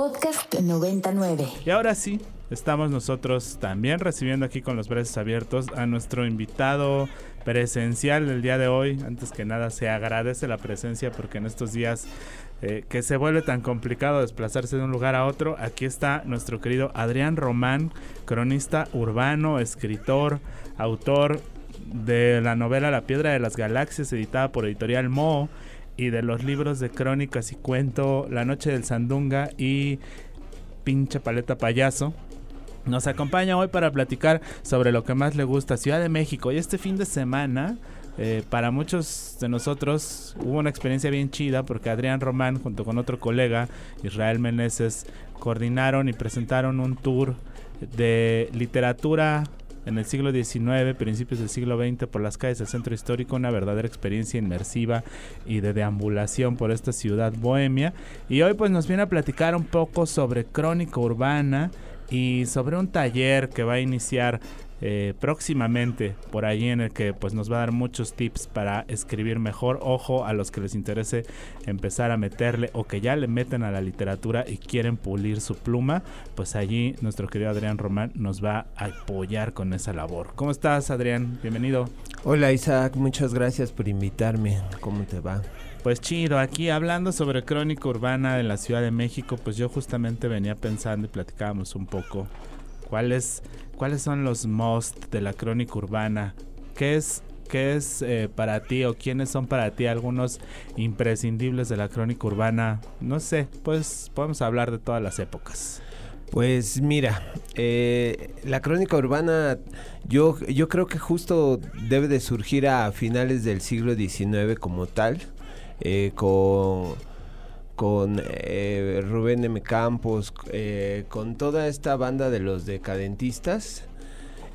Podcast 99. Y ahora sí, estamos nosotros también recibiendo aquí con los brazos abiertos a nuestro invitado presencial del día de hoy. Antes que nada, se agradece la presencia porque en estos días eh, que se vuelve tan complicado desplazarse de un lugar a otro, aquí está nuestro querido Adrián Román, cronista urbano, escritor, autor de la novela La Piedra de las Galaxias, editada por Editorial Mo, y de los libros de crónicas y cuento La Noche del Sandunga y Pinche Paleta Payaso. Nos acompaña hoy para platicar sobre lo que más le gusta Ciudad de México. Y este fin de semana, eh, para muchos de nosotros, hubo una experiencia bien chida porque Adrián Román, junto con otro colega, Israel Meneses, coordinaron y presentaron un tour de literatura en el siglo XIX, principios del siglo XX, por las calles del centro histórico, una verdadera experiencia inmersiva y de deambulación por esta ciudad bohemia. Y hoy pues nos viene a platicar un poco sobre crónica urbana y sobre un taller que va a iniciar eh, próximamente por allí en el que pues nos va a dar muchos tips para escribir mejor. Ojo a los que les interese empezar a meterle o que ya le meten a la literatura y quieren pulir su pluma, pues allí nuestro querido Adrián Román nos va a apoyar con esa labor. ¿Cómo estás Adrián? Bienvenido. Hola Isaac, muchas gracias por invitarme. ¿Cómo te va? Pues chido, aquí hablando sobre crónica urbana de la Ciudad de México, pues yo justamente venía pensando y platicábamos un poco cuáles cuáles son los most de la crónica urbana, qué es qué es eh, para ti o quiénes son para ti algunos imprescindibles de la crónica urbana. No sé, pues podemos hablar de todas las épocas. Pues mira, eh, la crónica urbana yo, yo creo que justo debe de surgir a finales del siglo XIX como tal. Eh, con, con eh, Rubén M. Campos, eh, con toda esta banda de los decadentistas.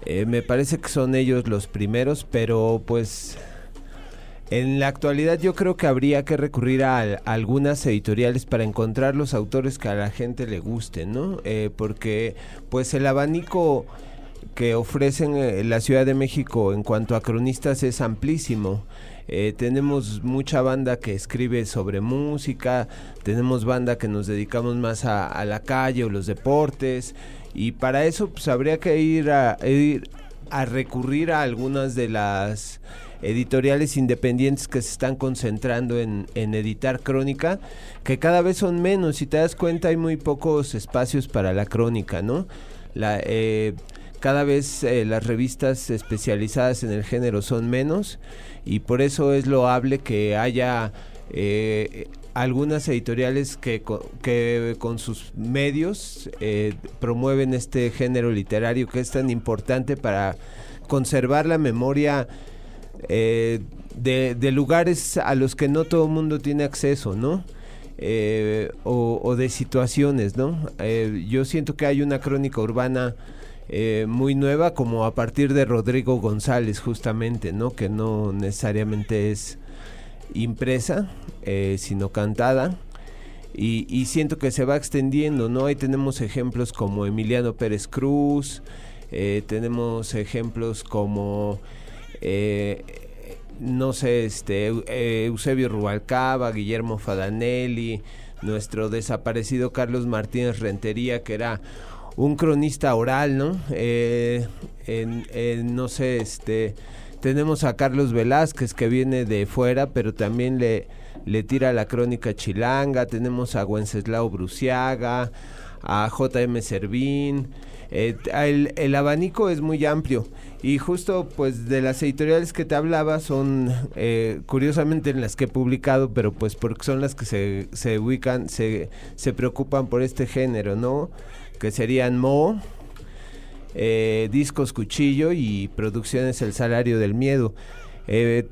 me parece que son ellos los primeros, pero pues en la actualidad yo creo que habría que recurrir a, algunas editoriales para encontrar los autores que a la gente le gusten, ¿no? porque pues el abanico que ofrecen la Ciudad de México en cuanto a cronistas es amplísimo. Eh, tenemos mucha banda que escribe sobre música, tenemos banda que nos dedicamos más a, la calle o los deportes y para eso pues habría que ir a, ir a recurrir a algunas de las editoriales independientes que se están concentrando en, editar crónica, que cada vez son menos. Si te das cuenta, hay muy pocos espacios para la crónica, ¿no? La, eh, cada vez eh, las revistas especializadas en el género son menos y por eso es loable que haya eh, algunas editoriales que, que, con sus medios eh, promueven este género literario que es tan importante para conservar la memoria de, lugares a los que no todo el mundo tiene acceso, ¿no? o, o, de situaciones, ¿no? yo siento que hay una crónica urbana eh, muy nueva como a partir de Rodrigo González justamente, ¿no? Que no necesariamente es impresa, eh, sino cantada. Y, siento que se va extendiendo, ¿no? Ahí tenemos ejemplos como Emiliano Pérez Cruz, eh, tenemos ejemplos como, no sé, este, Eusebio Rubalcaba, Guillermo Fadanelli, nuestro desaparecido Carlos Martínez Rentería, que era un cronista oral, ¿no? Eh, en, no sé, este, tenemos a Carlos Velázquez que viene de fuera, pero también le, le tira la crónica chilanga, tenemos a Wenceslao Bruciaga, a JM Servín, eh, el, abanico es muy amplio. Y justo pues de las editoriales que te hablaba son eh, curiosamente en las que he publicado pero pues porque son las que se, se ubican se, se preocupan por este género no que serían Mo, eh, Discos Cuchillo y Producciones El Salario del Miedo. Eh,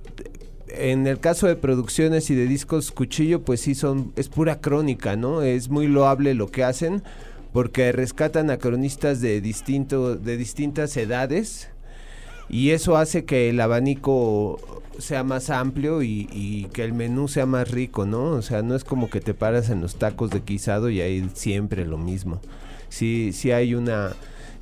en el caso de producciones y de discos cuchillo, pues sí son, es pura crónica, ¿no? Es muy loable lo que hacen, porque rescatan a cronistas de distinto, de distintas edades, y eso hace que el abanico sea más amplio y, que el menú sea más rico, ¿no? O sea, no es como que te paras en los tacos de guisado y hay siempre lo mismo sí, sí hay una,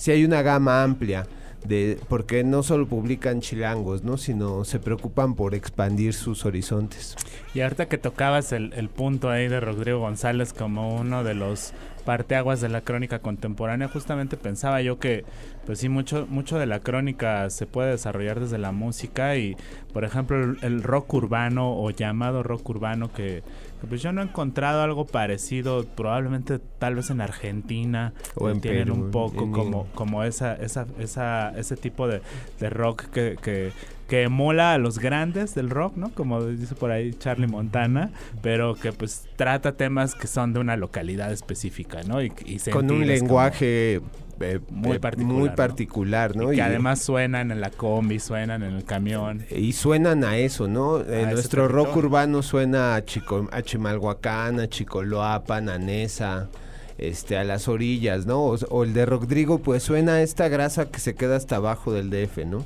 hay una gama amplia. de porque no solo publican chilangos, ¿no? Sino se preocupan por expandir sus horizontes. Y ahorita que tocabas el, el punto ahí de Rodrigo González como uno de los parteaguas de la crónica contemporánea, justamente pensaba yo que, pues sí, mucho, mucho de la crónica se puede desarrollar desde la música y, por ejemplo, el, rock urbano o llamado rock urbano que, pues yo no he encontrado algo parecido, probablemente tal vez en Argentina o en tienen un poco como, como esa, esa, esa, ese tipo de, de rock que, que que mola a los grandes del rock, ¿no? Como dice por ahí Charlie Montana, pero que pues trata temas que son de una localidad específica, ¿no? Y, Con un lenguaje eh, muy, particular, muy particular, ¿no? Y que además suenan en la combi, suenan en el camión. Y suenan a eso, ¿no? nuestro rock urbano suena a, Chico, a Chimalhuacán, a Chicoloapan, a Nesa, este, a las orillas, ¿no? O, o, el de Rodrigo, pues suena a esta grasa que se queda hasta abajo del DF, ¿no?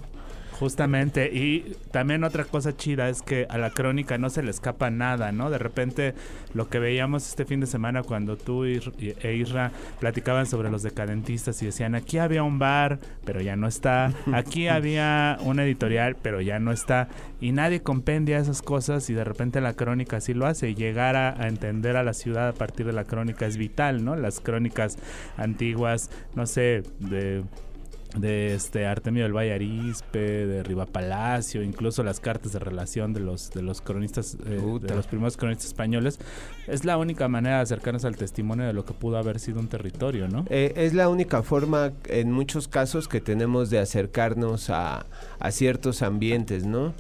Justamente, y también otra cosa chida es que a la crónica no se le escapa nada, ¿no? De repente lo que veíamos este fin de semana cuando tú e Isra platicaban sobre los decadentistas y decían, aquí había un bar, pero ya no está, aquí había una editorial, pero ya no está, y nadie compendia esas cosas y de repente la crónica sí lo hace, y llegar a, a entender a la ciudad a partir de la crónica es vital, ¿no? Las crónicas antiguas, no sé, de de este Artemio del Valle Arispe, de Riva Palacio, incluso las cartas de relación de los de los cronistas eh, de los primeros cronistas españoles, es la única manera de acercarnos al testimonio de lo que pudo haber sido un territorio, ¿no? Eh, es la única forma en muchos casos que tenemos de acercarnos a, a ciertos ambientes, ¿no?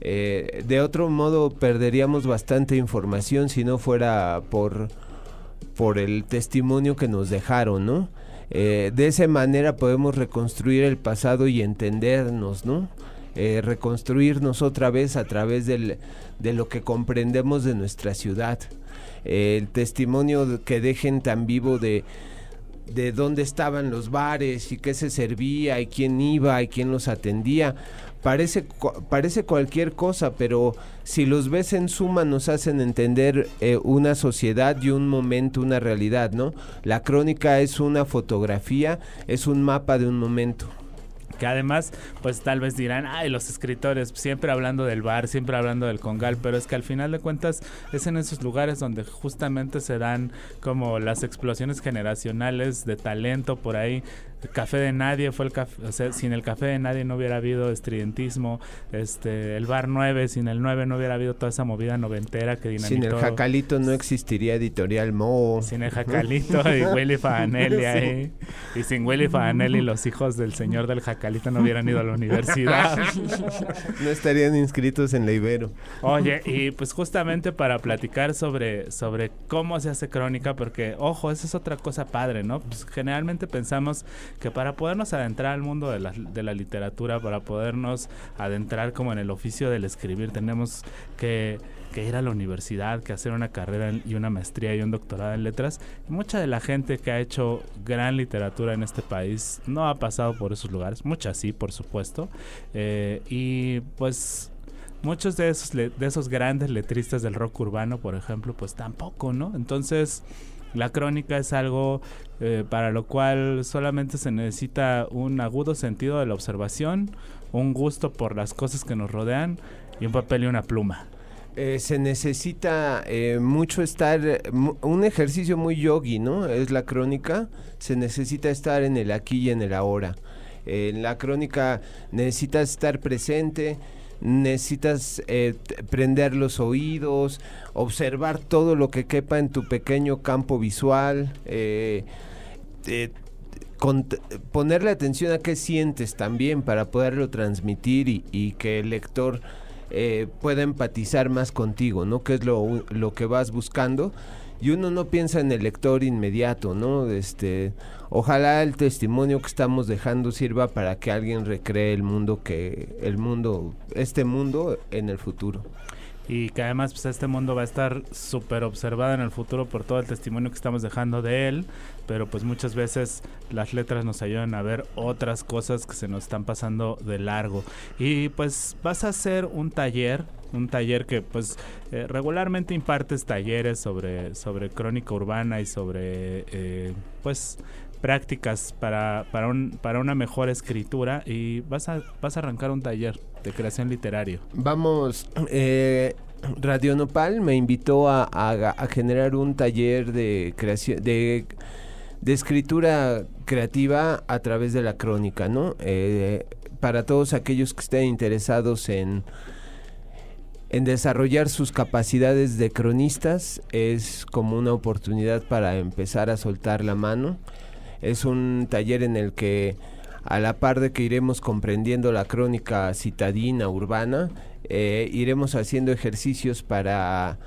Eh, de otro modo perderíamos bastante información si no fuera por por el testimonio que nos dejaron, ¿no? Eh, de esa manera podemos reconstruir el pasado y entendernos, ¿no? Eh, reconstruirnos otra vez a través de lo que comprendemos de nuestra ciudad. el testimonio que dejen tan vivo de, de dónde estaban los bares y qué se servía y quién iba y quién los atendía parece, parece cualquier cosa, pero si los ves en suma nos hacen entender eh, una sociedad y un momento, una realidad, ¿no? La crónica es una fotografía, es un mapa de un momento que además pues tal vez dirán, ay, los escritores siempre hablando del bar, siempre hablando del congal, pero es que al final de cuentas es en esos lugares donde justamente se dan como las explosiones generacionales de talento por ahí, Café de Nadie fue el café, o sea, sin el Café de Nadie no hubiera habido estridentismo, este, el Bar 9, sin el 9 no hubiera habido toda esa movida noventera que dinamitó. Sin el Jacalito no existiría Editorial Mo. Sin el Jacalito y Willy Faganelli ahí. Y sin Willy Faganelli los hijos del señor del Jacalito no hubieran ido a la universidad. no estarían inscritos en la Ibero. Oye, y pues justamente para platicar sobre, sobre cómo se hace crónica, porque, ojo, esa es otra cosa padre, ¿no? Pues generalmente pensamos que para podernos adentrar al mundo de la, de la literatura, para podernos adentrar como en el oficio del escribir, tenemos que que ir a la universidad, que hacer una carrera y una maestría y un doctorado en letras. mucha de la gente que ha hecho gran literatura en este país no ha pasado por esos lugares, mucha sí, por supuesto. Eh, y pues muchos de esos, de esos grandes letristas del rock urbano, por ejemplo, pues tampoco, ¿no? Entonces la crónica es algo eh, para lo cual solamente se necesita un agudo sentido de la observación, un gusto por las cosas que nos rodean y un papel y una pluma. Eh, se necesita eh, mucho estar, un ejercicio muy yogi, ¿no? Es la crónica, se necesita estar en el aquí y en el ahora. en la crónica necesitas estar presente, necesitas eh, prender los oídos, observar todo lo que quepa en tu pequeño campo visual, eh, eh, ponerle atención a qué sientes también para poderlo transmitir y, que el lector pueda empatizar más contigo, ¿no? Que es lo, lo que vas buscando y uno no piensa en el lector inmediato, ¿no? Este, ojalá el testimonio que estamos dejando sirva para que alguien recree el mundo que el mundo este mundo en el futuro y que además pues este mundo va a estar súper observado en el futuro por todo el testimonio que estamos dejando de él, pero pues muchas veces las letras nos ayudan a ver otras cosas que se nos están pasando de largo. Y pues vas a hacer un taller un taller que pues eh, regularmente impartes talleres sobre, sobre crónica urbana y sobre eh, pues prácticas para, para, un, para una mejor escritura y vas a, vas a arrancar un taller de creación literario. Vamos, eh, Radio Nopal me invitó a, a, generar un taller de creación, de, de, escritura creativa a través de la crónica, ¿no? Eh, para todos aquellos que estén interesados en en desarrollar sus capacidades de cronistas es como una oportunidad para empezar a soltar la mano. Es un taller en el que a la par de que iremos comprendiendo la crónica citadina, urbana, eh, iremos haciendo ejercicios para,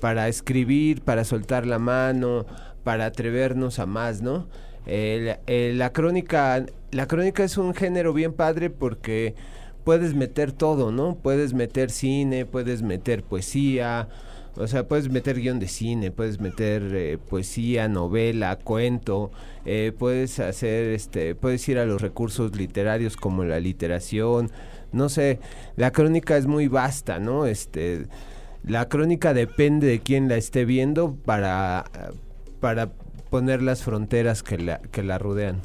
para escribir, para soltar la mano, para atrevernos a más, ¿no? la crónica la crónica es un género bien padre porque puedes meter todo, ¿no? Puedes meter cine, puedes meter poesía, o sea, puedes meter guion de cine, puedes meter eh, poesía, novela, cuento, eh, puedes hacer, este, puedes ir a los recursos literarios como la literación, no sé, la crónica es muy vasta, ¿no? Este, la crónica depende de quién la esté viendo para, para poner las fronteras que la, que la rodean.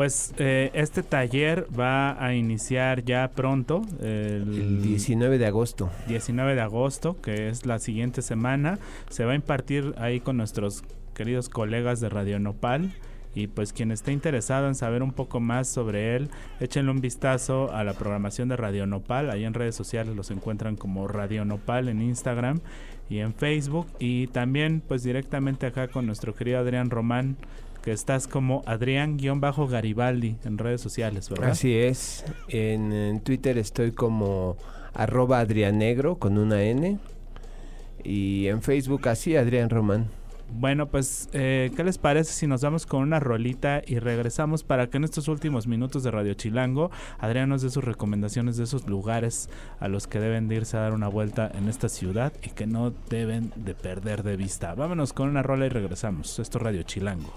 Pues eh, este taller va a iniciar ya pronto. El, 19 de agosto. 19 de agosto, que es la siguiente semana. Se va a impartir ahí con nuestros queridos colegas de Radio Nopal. Y pues quien esté interesado en saber un poco más sobre él, échenle un vistazo a la programación de Radio Nopal. Ahí en redes sociales los encuentran como Radio Nopal en Instagram y en Facebook. Y también pues directamente acá con nuestro querido Adrián Román que estás como Adrián-Garibaldi en redes sociales, ¿verdad? Así es. En, Twitter estoy como arroba Adrianegro con una N. Y en Facebook así, Adrián Román. Bueno, pues, eh, ¿qué les parece si nos vamos con una rolita y regresamos para que en estos últimos minutos de Radio Chilango, Adrián nos dé sus recomendaciones de esos lugares a los que deben de irse a dar una vuelta en esta ciudad y que no deben de perder de vista? Vámonos con una rola y regresamos. Esto es Radio Chilango.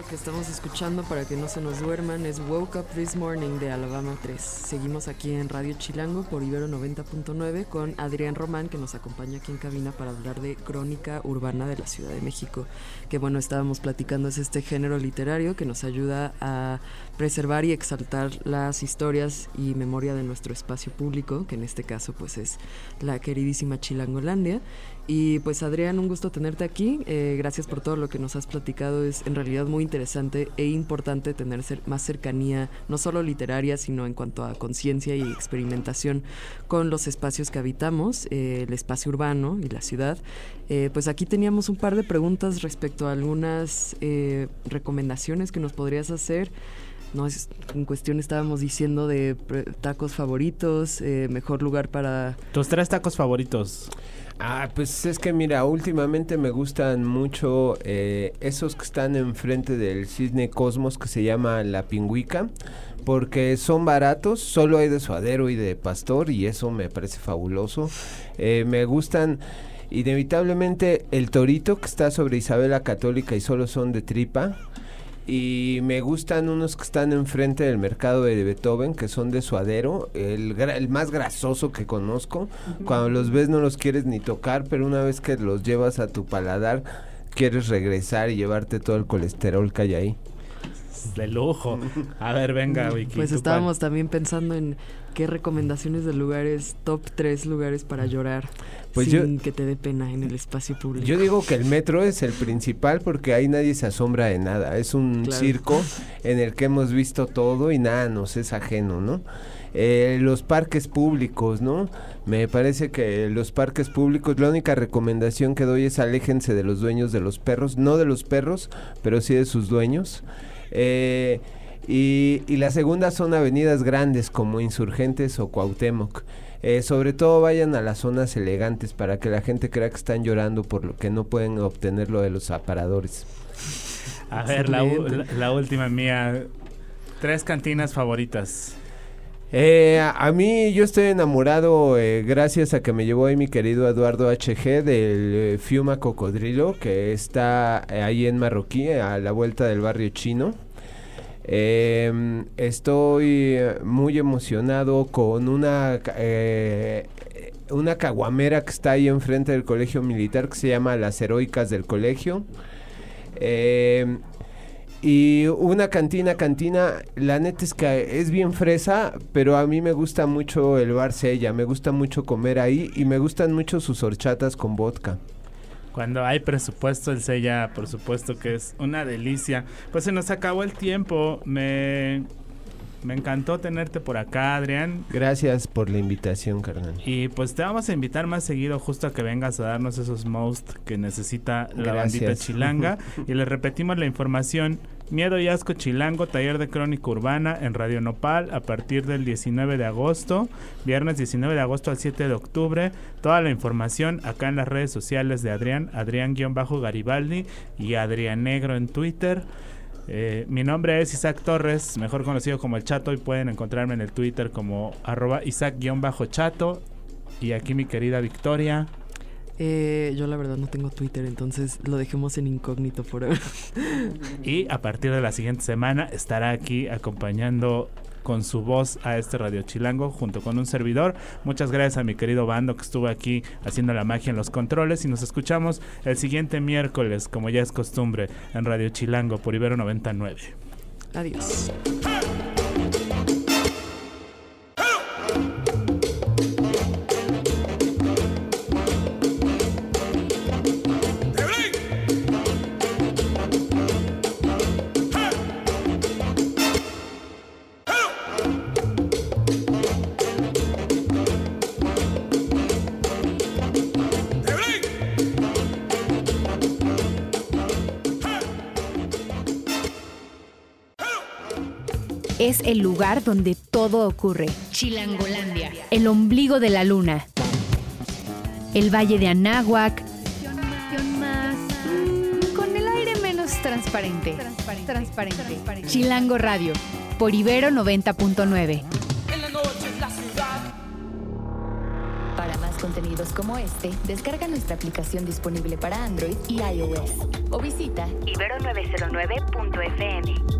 Esto que estamos escuchando para que no se nos duerman es Woke Up This Morning de Alabama 3. Seguimos aquí en Radio Chilango por Ibero 90.9 con Adrián Román que nos acompaña aquí en cabina para hablar de crónica urbana de la Ciudad de México. Que bueno, estábamos platicando es este género literario que nos ayuda a preservar y exaltar las historias y memoria de nuestro espacio público, que en este caso pues es la queridísima Chilangolandia. Y pues Adrián, un gusto tenerte aquí. Eh, gracias por todo lo que nos has platicado. Es en realidad muy interesante e importante tener más cercanía, no solo literaria, sino en cuanto a conciencia y experimentación con los espacios que habitamos, eh, el espacio urbano y la ciudad. Eh, pues aquí teníamos un par de preguntas respecto a algunas recomendaciones que nos podrías hacer. No, es, en cuestión estábamos diciendo de tacos favoritos, mejor lugar para... Tus tres tacos favoritos. Ah, pues es que mira, últimamente me gustan mucho eh, esos que están enfrente del Cisne Cosmos que se llama La Pingüica, porque son baratos, solo hay de suadero y de pastor y eso me parece fabuloso. Eh, me gustan inevitablemente el torito que está sobre Isabela Católica y solo son de tripa y me gustan unos que están enfrente del mercado de Beethoven, que son de suadero, el, el más grasoso que conozco. Cuando los ves no los quieres ni tocar, pero una vez que los llevas a tu paladar, quieres regresar y llevarte todo el colesterol que hay ahí. De lujo. A ver, venga, Wiki. Pues estábamos también pensando en qué recomendaciones de lugares, top 3 lugares para llorar pues sin que te dé pena en el espacio público. Yo digo que el metro es el principal porque ahí nadie se asombra de nada. Es un circo en el que hemos visto todo y nada nos es ajeno, ¿no? Eh, los parques públicos, ¿no? Me parece que los parques públicos, la única recomendación que doy es aléjense de los dueños de los perros, no de los perros, pero sí de sus dueños. Eh, y, y la segunda son avenidas grandes como Insurgentes o Cuauhtémoc. Eh, sobre todo vayan a las zonas elegantes para que la gente crea que están llorando por lo que no pueden obtener lo de los aparadores. A ver, la, última mía. Tres cantinas favoritas. Eh, a, mí yo estoy enamorado eh, gracias a que me llevó ahí mi querido Eduardo HG del Fiuma Cocodrilo que está ahí en Marroquí a la vuelta del barrio chino. Eh, estoy muy emocionado con una, eh, una caguamera que está ahí enfrente del colegio militar que se llama Las Heroicas del Colegio. Eh, y una cantina, cantina, la neta es que es bien fresa, pero a mí me gusta mucho el bar Sella, me gusta mucho comer ahí y me gustan mucho sus horchatas con vodka. Cuando hay presupuesto, el Sella, por supuesto que es una delicia. Pues se nos acabó el tiempo. Me, me encantó tenerte por acá, Adrián. Gracias por la invitación, carnal. Y pues te vamos a invitar más seguido justo a que vengas a darnos esos most que necesita la bandita chilanga. y les repetimos la información. Miedo y Asco Chilango, taller de crónica urbana en Radio Nopal a partir del 19 de agosto, viernes 19 de agosto al 7 de octubre. Toda la información acá en las redes sociales de Adrián, Adrián-Garibaldi y Adrián Negro en Twitter. Eh, mi nombre es Isaac Torres, mejor conocido como El Chato, y pueden encontrarme en el Twitter como arroba Isaac-Chato. Y aquí mi querida Victoria. Eh, yo la verdad no tengo Twitter, entonces lo dejemos en incógnito por ahora. Y a partir de la siguiente semana estará aquí acompañando con su voz a este Radio Chilango junto con un servidor. Muchas gracias a mi querido Bando que estuvo aquí haciendo la magia en los controles y nos escuchamos el siguiente miércoles, como ya es costumbre, en Radio Chilango por Ibero 99. Adiós. Es el lugar donde todo ocurre. Chilangolandia. El ombligo de la luna. El valle de Anáhuac. más. mm, con el aire menos transparente. Transparente. Chilango Radio. Por Ibero 90.9. Para más contenidos como este, descarga nuestra aplicación disponible para Android y iOS o visita ibero909.fm.